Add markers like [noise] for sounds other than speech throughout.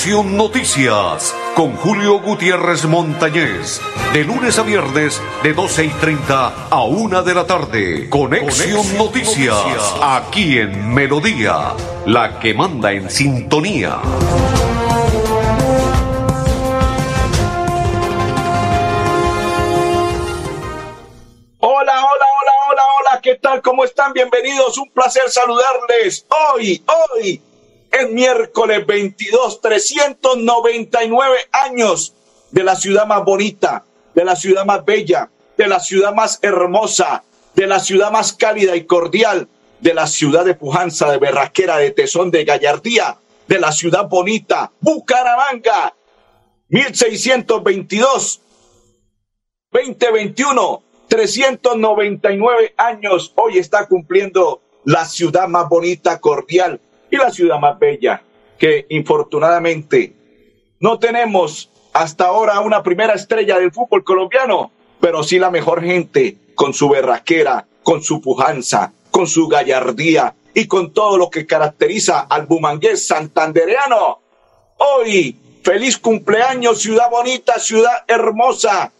Conexión Noticias con Julio Gutiérrez Montañez. De lunes a viernes, de 12 y 30 a 1 de la tarde. Conexión, Noticias, aquí en Melodía, la que manda en sintonía. Hola, hola, hola, hola, hola, ¿qué tal? ¿Cómo están? Bienvenidos, un placer saludarles. Hoy, hoy, es miércoles 22, 399 años de la ciudad más bonita, de la ciudad más bella, de la ciudad más hermosa, de la ciudad más cálida y cordial, de la ciudad de pujanza, de berraquera, de tesón, de gallardía, de la ciudad bonita, Bucaramanga, 1622, 2021, 399 años. Hoy está cumpliendo la ciudad más bonita, cordial, y la ciudad más bella, que infortunadamente no tenemos hasta ahora una primera estrella del fútbol colombiano, pero sí la mejor gente con su berraquera, con su pujanza, con su gallardía y con todo lo que caracteriza al bumangués santandereano. Hoy, feliz cumpleaños, ciudad bonita, ciudad hermosa,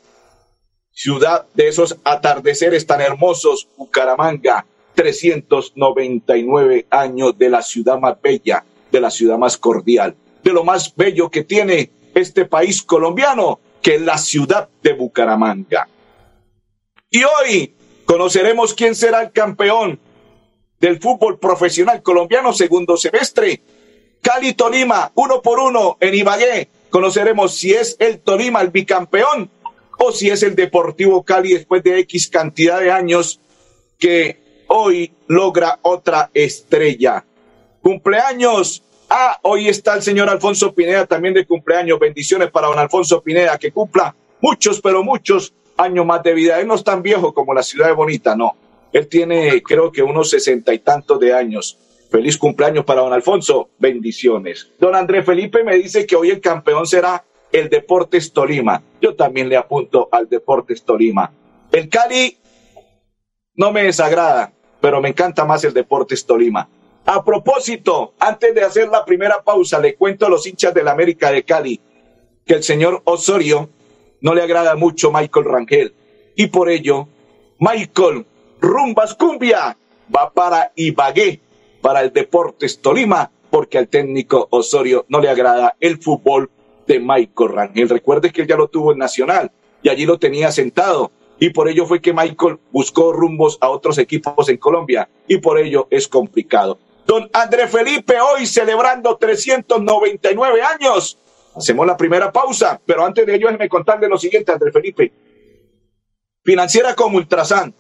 ciudad de esos atardeceres tan hermosos, Bucaramanga, 399 años de la ciudad más bella, de la ciudad más cordial, de lo más bello que tiene este país colombiano, que es la ciudad de Bucaramanga. Y hoy conoceremos quién será el campeón del fútbol profesional colombiano segundo semestre. Cali Tolima, uno por uno en Ibagué. Conoceremos si es el Tolima el bicampeón o si es el Deportivo Cali después de X cantidad de años que hoy logra otra estrella. Cumpleaños. Ah, hoy está el señor Alfonso Pineda también de cumpleaños. Bendiciones para don Alfonso Pineda, que cumpla muchos, pero muchos años más de vida. Él no es tan viejo como la ciudad de Bonita, no. Él tiene, creo que unos sesenta y tantos de años. Feliz cumpleaños para don Alfonso. Bendiciones. Don Andrés Felipe me dice que hoy el campeón será el Deportes Tolima. Yo también le apunto al Deportes Tolima. El Cali no me desagrada pero me encanta más el Deportes Tolima. A propósito, antes de hacer la primera pausa, le cuento a los hinchas del América de Cali que el señor Osorio no le agrada mucho Michael Rangel y por ello Michael Rumbas Cumbia va para Ibagué, para el Deportes Tolima, porque al técnico Osorio no le agrada el fútbol de Michael Rangel. Recuerde que él ya lo tuvo en Nacional y allí lo tenía sentado y por ello fue que Michael buscó rumbos a otros equipos en Colombia y por ello es complicado. Don Andrés Felipe hoy celebrando 399 años. Hacemos la primera pausa, pero antes de ello déjeme contarle lo siguiente, Andrés Felipe. Financiera como Ultrasan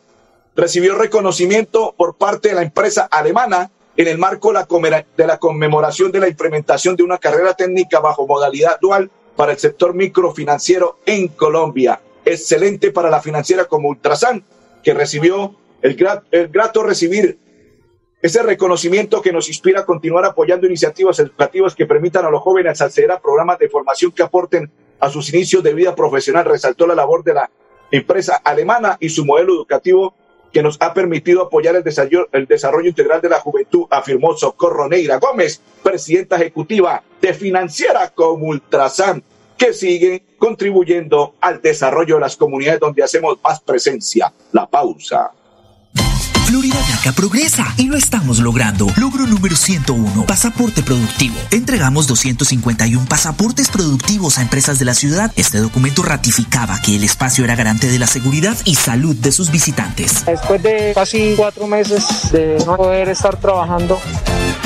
recibió reconocimiento por parte de la empresa alemana en el marco de la conmemoración de la implementación de una carrera técnica bajo modalidad dual para el sector microfinanciero en Colombia excelente para la financiera como Ultrasan, que recibió el, grato recibir ese reconocimiento que nos inspira a continuar apoyando iniciativas educativas que permitan a los jóvenes acceder a programas de formación que aporten a sus inicios de vida profesional. Resaltó la labor de la empresa alemana y su modelo educativo que nos ha permitido apoyar el desarrollo, el desarrollo integral de la juventud, afirmó Socorro Neira Gómez, presidenta ejecutiva de Financiera como Ultrasan que sigue contribuyendo al desarrollo de las comunidades donde hacemos más presencia. La pausa. Florida Blanca progresa y lo estamos logrando. Logro número 101, pasaporte productivo. Entregamos 251 pasaportes productivos a empresas de la ciudad. Este documento ratificaba que el espacio era garante de la seguridad y salud de sus visitantes. Después de casi cuatro meses de no poder estar trabajando,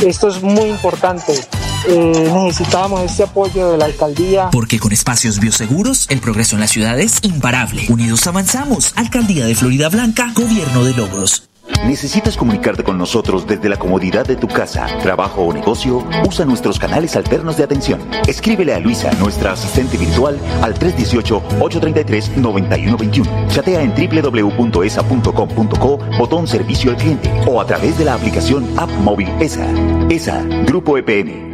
esto es muy importante eh, necesitábamos este apoyo de la alcaldía. Porque con espacios bioseguros, el progreso en la ciudad es imparable. Unidos avanzamos. Alcaldía de Florida Blanca, Gobierno de Logros. ¿Necesitas comunicarte con nosotros desde la comodidad de tu casa, trabajo o negocio? Usa nuestros canales alternos de atención. Escríbele a Luisa, nuestra asistente virtual, al 318-833-9121. Chatea en www.esa.com.co, botón servicio al cliente o a través de la aplicación App Móvil ESA. ESA, Grupo EPN.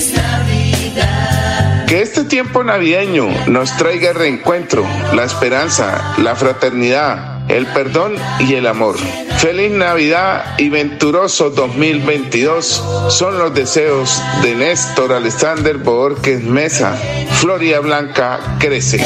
Que este tiempo navideño nos traiga el reencuentro, la esperanza, la fraternidad, el perdón y el amor. Feliz Navidad y venturoso 2022 son los deseos de Néstor Alexander Borges Mesa. Floria Blanca crece.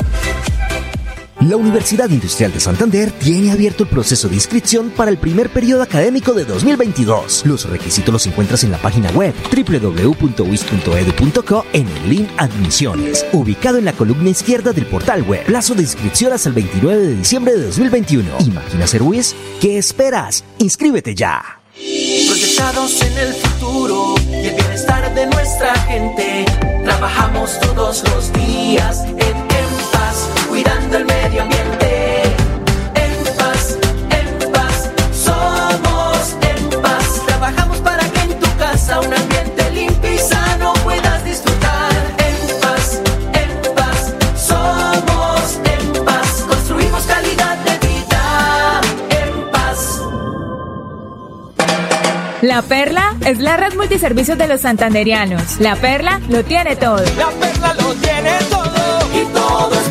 La Universidad Industrial de Santander tiene abierto el proceso de inscripción para el primer periodo académico de 2022. Los requisitos los encuentras en la página web www.wis.edu.co en el link Admisiones, ubicado en la columna izquierda del portal web. Plazo de inscripción hasta el 29 de diciembre de 2021. ¿Imagina ser WIS? ¿Qué esperas? ¡Inscríbete ya! Proyectados en el futuro y el bienestar de nuestra gente. Trabajamos todos los días en, cuidando el medio ambiente. En paz, en paz, somos en paz. Trabajamos para que en tu casa un ambiente limpio y sano puedas disfrutar. En paz, en paz, somos en paz. Construimos calidad de vida. En paz. La Perla es la red multiservicios de los santanderianos. La Perla lo tiene todo. La perla lo tiene todo y todo es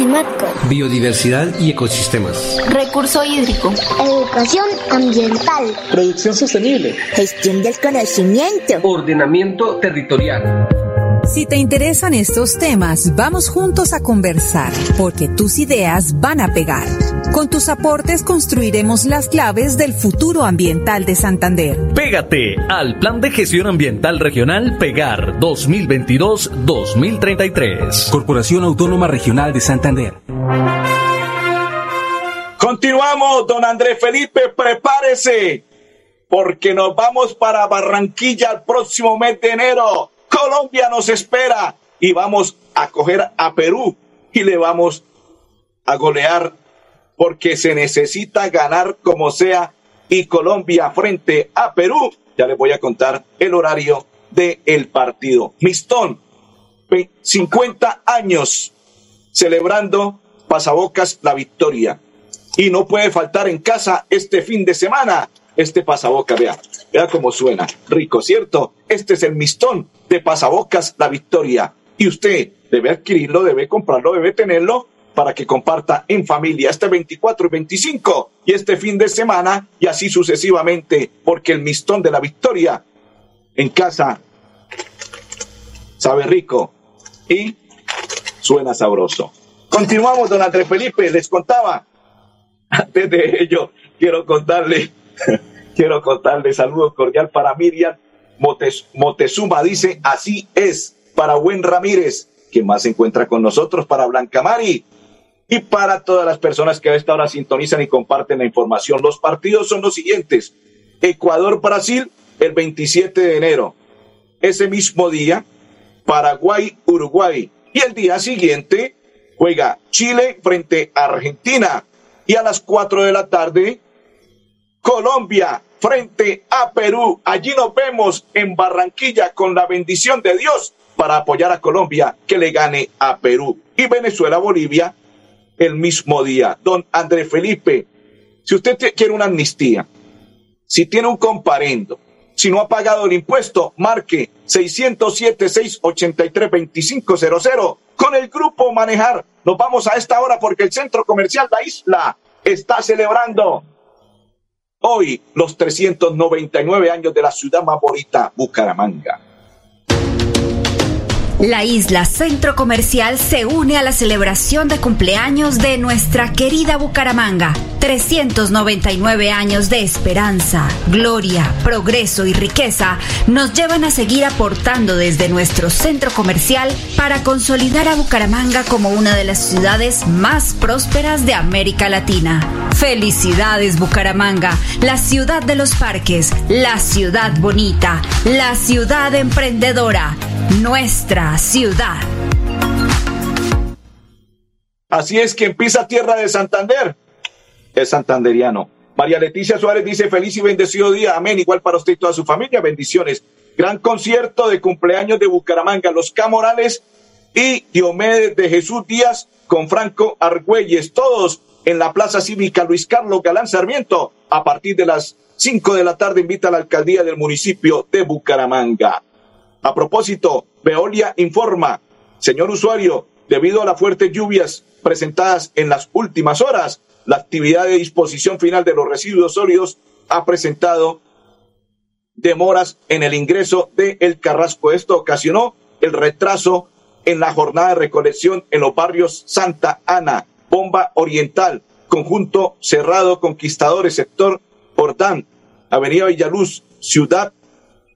climático. Biodiversidad y ecosistemas. Recurso hídrico. Educación ambiental. Producción sostenible. Gestión del conocimiento. Ordenamiento territorial. Si te interesan estos temas, vamos juntos a conversar, porque tus ideas van a pegar. Con tus aportes construiremos las claves del futuro ambiental de Santander. Pégate al Plan de Gestión Ambiental Regional Pegar 2022-2033. Corporación Autónoma Regional de Santander. Continuamos, don Andrés Felipe, prepárese, porque nos vamos para Barranquilla el próximo mes de enero. Colombia nos espera y vamos a coger a Perú y le vamos a golear porque se necesita ganar como sea y Colombia frente a Perú. Ya les voy a contar el horario del el partido. Mistón, 50 años celebrando pasabocas la victoria. Y no puede faltar en casa este fin de semana este pasaboca, vea, vea cómo suena, rico, ¿cierto? Este es el mistón de pasabocas la victoria. Y usted debe adquirirlo, debe comprarlo, debe tenerlo para que comparta en familia este 24 y 25 y este fin de semana y así sucesivamente, porque el mistón de la victoria en casa sabe rico y suena sabroso. Continuamos, don Andrés Felipe, les contaba, [laughs] antes de ello, quiero contarle, quiero contarle saludos cordial para Miriam Motes, Motezuma, dice, así es, para Buen Ramírez, que más se encuentra con nosotros, para Blanca Mari, y para todas las personas que a esta hora sintonizan y comparten la información. Los partidos son los siguientes. Ecuador-Brasil el 27 de enero. Ese mismo día, Paraguay-Uruguay. Y el día siguiente juega Chile frente a Argentina. Y a las 4 de la tarde, Colombia frente a Perú. Allí nos vemos en Barranquilla con la bendición de Dios para apoyar a Colombia que le gane a Perú. Y Venezuela-Bolivia el mismo día. Don Andrés Felipe, si usted quiere una amnistía, si tiene un comparendo, si no ha pagado el impuesto, marque 607-683-2500 con el grupo Manejar. Nos vamos a esta hora porque el centro comercial La Isla está celebrando hoy los 399 años de la ciudad más bonita, Bucaramanga. La isla Centro Comercial se une a la celebración de cumpleaños de nuestra querida Bucaramanga. 399 años de esperanza, gloria, progreso y riqueza nos llevan a seguir aportando desde nuestro centro comercial para consolidar a Bucaramanga como una de las ciudades más prósperas de América Latina. Felicidades Bucaramanga, la ciudad de los parques, la ciudad bonita, la ciudad emprendedora, nuestra ciudad. Así es que empieza Tierra de Santander. Es santanderiano. María Leticia Suárez dice feliz y bendecido día. Amén. Igual para usted y toda su familia. Bendiciones. Gran concierto de cumpleaños de Bucaramanga. Los Camorales y Diomedes de Jesús Díaz con Franco Argüelles. Todos en la Plaza Cívica Luis Carlos Galán Sarmiento. A partir de las 5 de la tarde invita a la alcaldía del municipio de Bucaramanga. A propósito, Veolia informa, señor usuario, debido a las fuertes lluvias presentadas en las últimas horas, la actividad de disposición final de los residuos sólidos ha presentado demoras en el ingreso de El Carrasco. Esto ocasionó el retraso en la jornada de recolección en los barrios Santa Ana, Bomba Oriental, Conjunto Cerrado Conquistadores, sector Jordán, Avenida Villaluz, Ciudad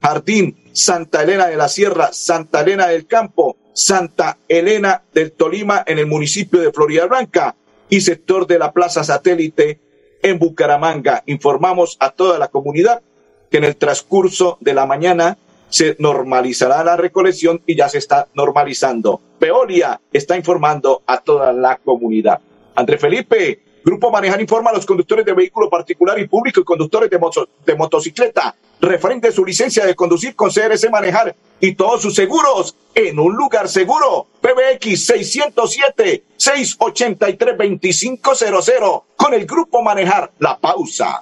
Jardín, Santa Elena de la Sierra, Santa Elena del Campo, Santa Elena del Tolima en el municipio de Florida Blanca y sector de la Plaza Satélite en Bucaramanga. Informamos a toda la comunidad que en el transcurso de la mañana se normalizará la recolección y ya se está normalizando. Peolia está informando a toda la comunidad. André Felipe, Grupo Manejar informa a los conductores de vehículo particular y público y conductores de, moto, de motocicleta referente a su licencia de conducir con CRC Manejar y todos sus seguros en un lugar seguro. PBX 607-683-2500 con el Grupo Manejar. La pausa.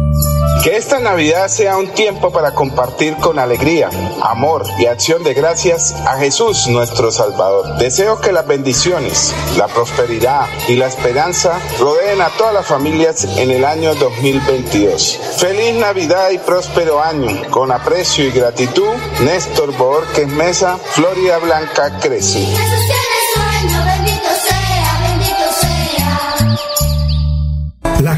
Que esta Navidad sea un tiempo para compartir con alegría, amor y acción de gracias a Jesús nuestro Salvador. Deseo que las bendiciones, la prosperidad y la esperanza rodeen a todas las familias en el año 2022. Feliz Navidad y próspero año. Con aprecio y gratitud, Néstor Borges Mesa, Florida Blanca crece.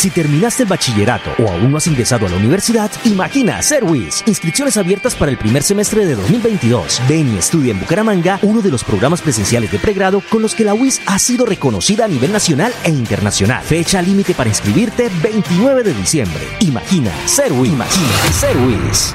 Si terminaste el bachillerato o aún no has ingresado a la universidad, imagina ser WIS. Inscripciones abiertas para el primer semestre de 2022. Ven y estudia en Bucaramanga uno de los programas presenciales de pregrado con los que la UIS ha sido reconocida a nivel nacional e internacional. Fecha límite para inscribirte 29 de diciembre. Imagina ser WIS. Imagina ser WIS.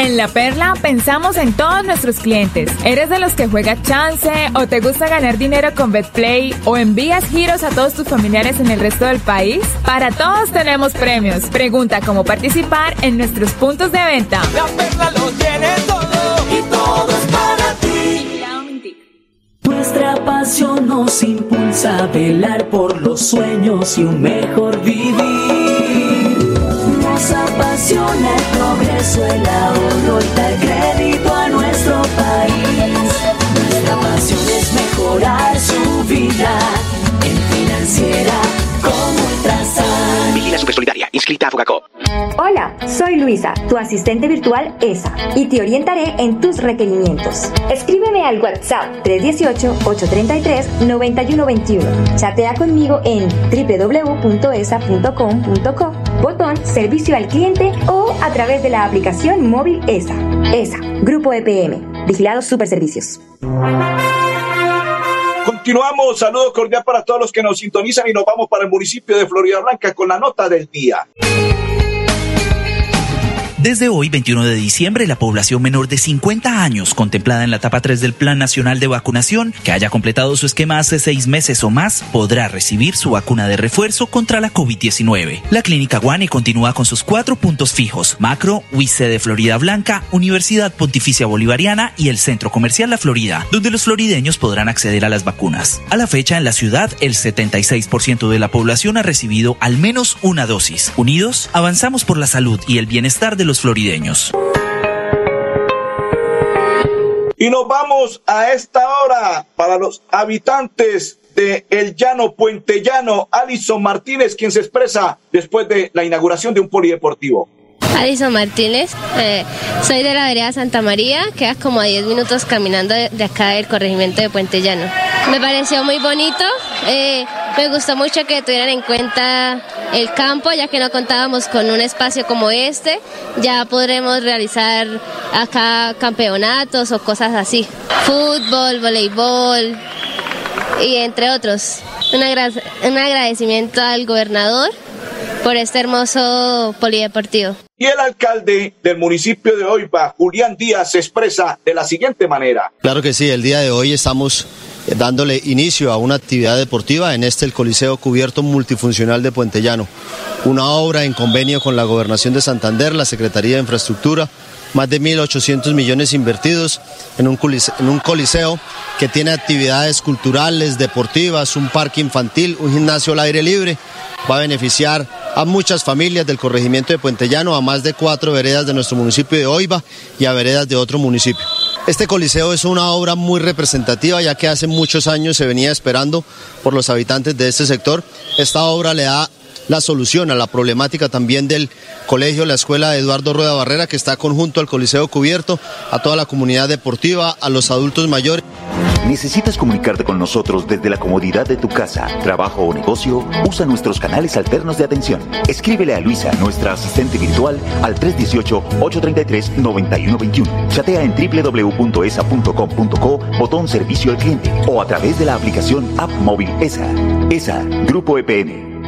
En La Perla pensamos en todos nuestros clientes. ¿Eres de los que juega chance o te gusta ganar dinero con BetPlay o envías giros a todos tus familiares en el resto del país? Para todos tenemos premios. Pregunta cómo participar en nuestros puntos de venta. La perla lo tiene todo y todo es para ti. Nuestra pasión nos impulsa a velar por los sueños y un mejor vivir. Nos apasiona el progreso, el ahorro y dar crédito a nuestro país. Nuestra pasión es mejorar su vida en financiera como Ultrasan. Vigila Supersolidaria, inscrita a Fogacop. Hola, soy Luisa, tu asistente virtual ESA, y te orientaré en tus requerimientos. Escríbeme al WhatsApp 318-833-9121. Chatea conmigo en www.esa.com.co, botón Servicio al Cliente o a través de la aplicación móvil ESA. ESA, Grupo EPM, Vigilados Superservicios. Continuamos, saludo cordial para todos los que nos sintonizan y nos vamos para el municipio de Florida Blanca con la nota del día. Desde hoy, 21 de diciembre, la población menor de 50 años contemplada en la etapa 3 del Plan Nacional de Vacunación, que haya completado su esquema hace seis meses o más, podrá recibir su vacuna de refuerzo contra la COVID-19. La Clínica Guane continúa con sus cuatro puntos fijos, Macro, UIC de Florida Blanca, Universidad Pontificia Bolivariana y el Centro Comercial La Florida, donde los florideños podrán acceder a las vacunas. A la fecha, en la ciudad, el 76% de la población ha recibido al menos una dosis. Unidos, avanzamos por la salud y el bienestar de los florideños. Y nos vamos a esta hora para los habitantes de El Llano, Puente Llano, Alison Martínez, quien se expresa después de la inauguración de un polideportivo. Alison Martínez, eh, soy de la vereda Santa María, quedas como a 10 minutos caminando de, acá del corregimiento de Puente Llano. Me pareció muy bonito, eh, me gustó mucho que tuvieran en cuenta el campo, ya que no contábamos con un espacio como este, ya podremos realizar acá campeonatos o cosas así, fútbol, voleibol y entre otros. Un agradecimiento al gobernador por este hermoso polideportivo. Y el alcalde del municipio de Oiba, Julián Díaz, se expresa de la siguiente manera. Claro que sí, el día de hoy estamos dándole inicio a una actividad deportiva en este el Coliseo Cubierto Multifuncional de Puente Llano. Una obra en convenio con la Gobernación de Santander, la Secretaría de Infraestructura, más de 1.800 millones invertidos en un, coliseo, en un coliseo que tiene actividades culturales, deportivas, un parque infantil, un gimnasio al aire libre. Va a beneficiar a muchas familias del corregimiento de Puente Llano, a más de cuatro veredas de nuestro municipio de Oiva y a veredas de otro municipio. Este coliseo es una obra muy representativa ya que hace muchos años se venía esperando por los habitantes de este sector. Esta obra le da la solución a la problemática también del colegio, la escuela Eduardo Rueda Barrera que está conjunto al Coliseo Cubierto, a toda la comunidad deportiva, a los adultos mayores. ¿Necesitas comunicarte con nosotros desde la comodidad de tu casa, trabajo o negocio? Usa nuestros canales alternos de atención. Escríbele a Luisa, nuestra asistente virtual, al 318-833-9121. Chatea en www.esa.com.co, botón servicio al cliente o a través de la aplicación App Móvil ESA. ESA, Grupo EPM,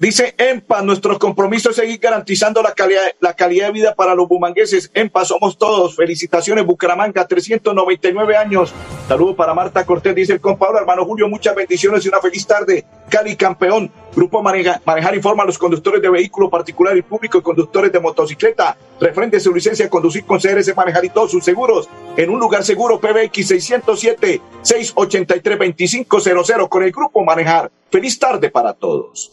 Dice EMPA, nuestro compromiso es seguir garantizando la calidad, la calidad de vida para los bumangueses. EMPA, somos todos. Felicitaciones, Bucaramanga, 399 años. Saludos para Marta Cortés, dice el compadre, hermano Julio, muchas bendiciones y una feliz tarde. Cali, campeón. Grupo Maneja- Manejar informa a los conductores de vehículo particular y público y conductores de motocicleta. Referente a su licencia a conducir con CRS Manejar y todos sus seguros. En un lugar seguro, PBX 607-683-2500 con el Grupo Manejar. Feliz tarde para todos.